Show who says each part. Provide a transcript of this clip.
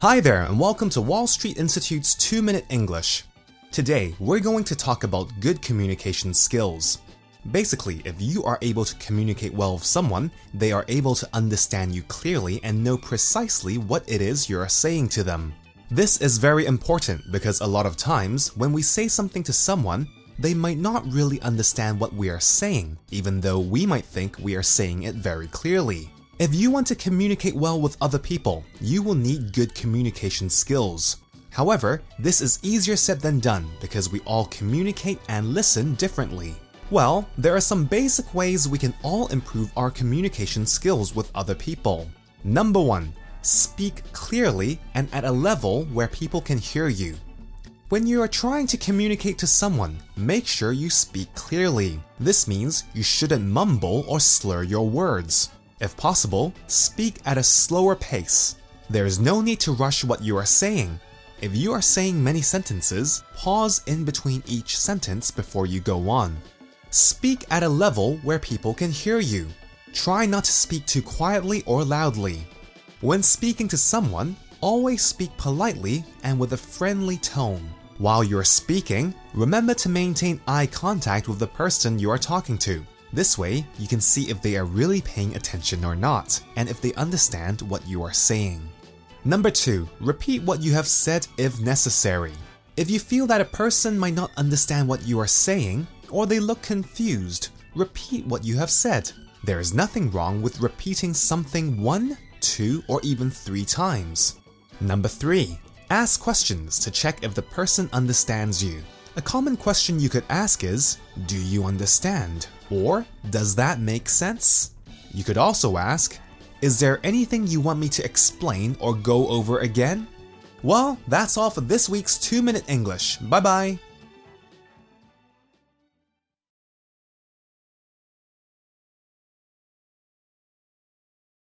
Speaker 1: Hi there, and welcome to Wall Street Institute's 2 Minute English. Today, we're going to talk about good communication skills. Basically, if you are able to communicate well with someone, they are able to understand you clearly and know precisely what it is you're saying to them. This is very important because a lot of times, when we say something to someone, they might not really understand what we are saying, even though we might think we are saying it very clearly. If you want to communicate well with other people, you will need good communication skills. However, this is easier said than done because we all communicate and listen differently. Well, there are some basic ways we can all improve our communication skills with other people. Number one, speak clearly and at a level where people can hear you. When you are trying to communicate to someone, make sure you speak clearly. This means you shouldn't mumble or slur your words. If possible, speak at a slower pace. There is no need to rush what you are saying. If you are saying many sentences, pause in between each sentence before you go on. Speak at a level where people can hear you. Try not to speak too quietly or loudly. When speaking to someone, always speak politely and with a friendly tone. While you're speaking, remember to maintain eye contact with the person you are talking to. This way, you can see if they are really paying attention or not, and if they understand what you are saying. Number 2. Repeat what you have said if necessary. If you feel that a person might not understand what you are saying, or they look confused, repeat what you have said. There is nothing wrong with repeating something one, two, or even three times. Number 3. Ask questions to check if the person understands you. A common question you could ask is, Do you understand? Or, Does that make sense? You could also ask, Is there anything you want me to explain or go over again? Well, that's all for this week's 2 Minute English. Bye bye.